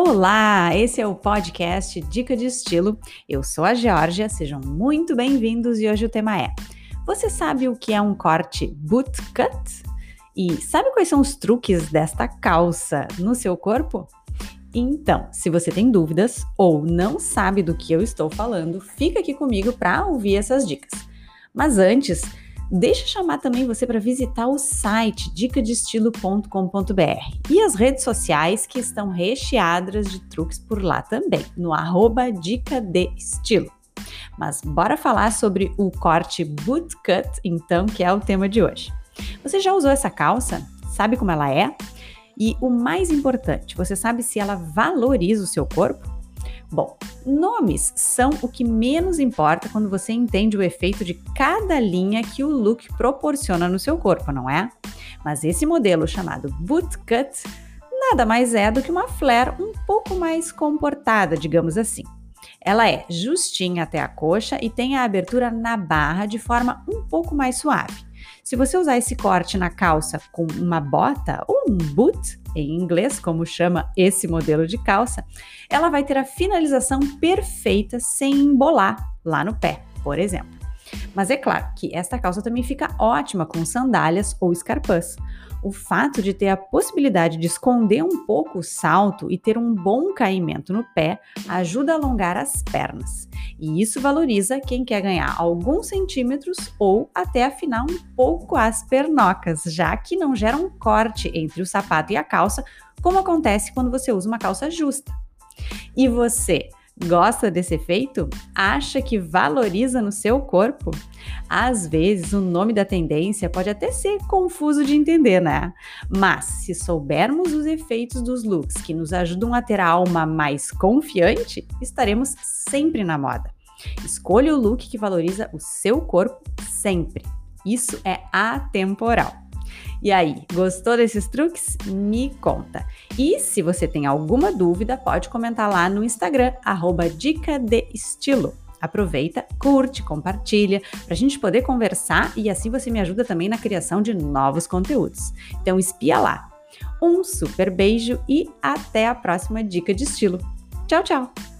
Olá, esse é o podcast Dica de Estilo. Eu sou a Georgia, sejam muito bem-vindos e hoje o tema é: Você sabe o que é um corte bootcut? E sabe quais são os truques desta calça no seu corpo? Então, se você tem dúvidas ou não sabe do que eu estou falando, fica aqui comigo para ouvir essas dicas. Mas antes, Deixa eu chamar também você para visitar o site dicadestilo.com.br e as redes sociais que estão recheadas de truques por lá também, no arroba. Mas bora falar sobre o corte bootcut, então, que é o tema de hoje. Você já usou essa calça? Sabe como ela é? E o mais importante, você sabe se ela valoriza o seu corpo? Bom, nomes são o que menos importa quando você entende o efeito de cada linha que o look proporciona no seu corpo, não é? Mas esse modelo chamado bootcut nada mais é do que uma flare um pouco mais comportada, digamos assim. Ela é justinha até a coxa e tem a abertura na barra de forma um pouco mais suave. Se você usar esse corte na calça com uma bota ou um boot, em inglês, como chama esse modelo de calça, ela vai ter a finalização perfeita sem embolar lá no pé, por exemplo. Mas é claro que esta calça também fica ótima com sandálias ou escarpãs. O fato de ter a possibilidade de esconder um pouco o salto e ter um bom caimento no pé ajuda a alongar as pernas. E isso valoriza quem quer ganhar alguns centímetros ou até afinar um pouco as pernocas, já que não gera um corte entre o sapato e a calça, como acontece quando você usa uma calça justa. E você Gosta desse efeito? Acha que valoriza no seu corpo? Às vezes, o nome da tendência pode até ser confuso de entender, né? Mas se soubermos os efeitos dos looks que nos ajudam a ter a alma mais confiante, estaremos sempre na moda. Escolha o look que valoriza o seu corpo sempre. Isso é atemporal. E aí, gostou desses truques? Me conta. E se você tem alguma dúvida, pode comentar lá no Instagram, arroba Dica de Estilo. Aproveita, curte, compartilha, para a gente poder conversar e assim você me ajuda também na criação de novos conteúdos. Então espia lá. Um super beijo e até a próxima dica de estilo. Tchau, tchau!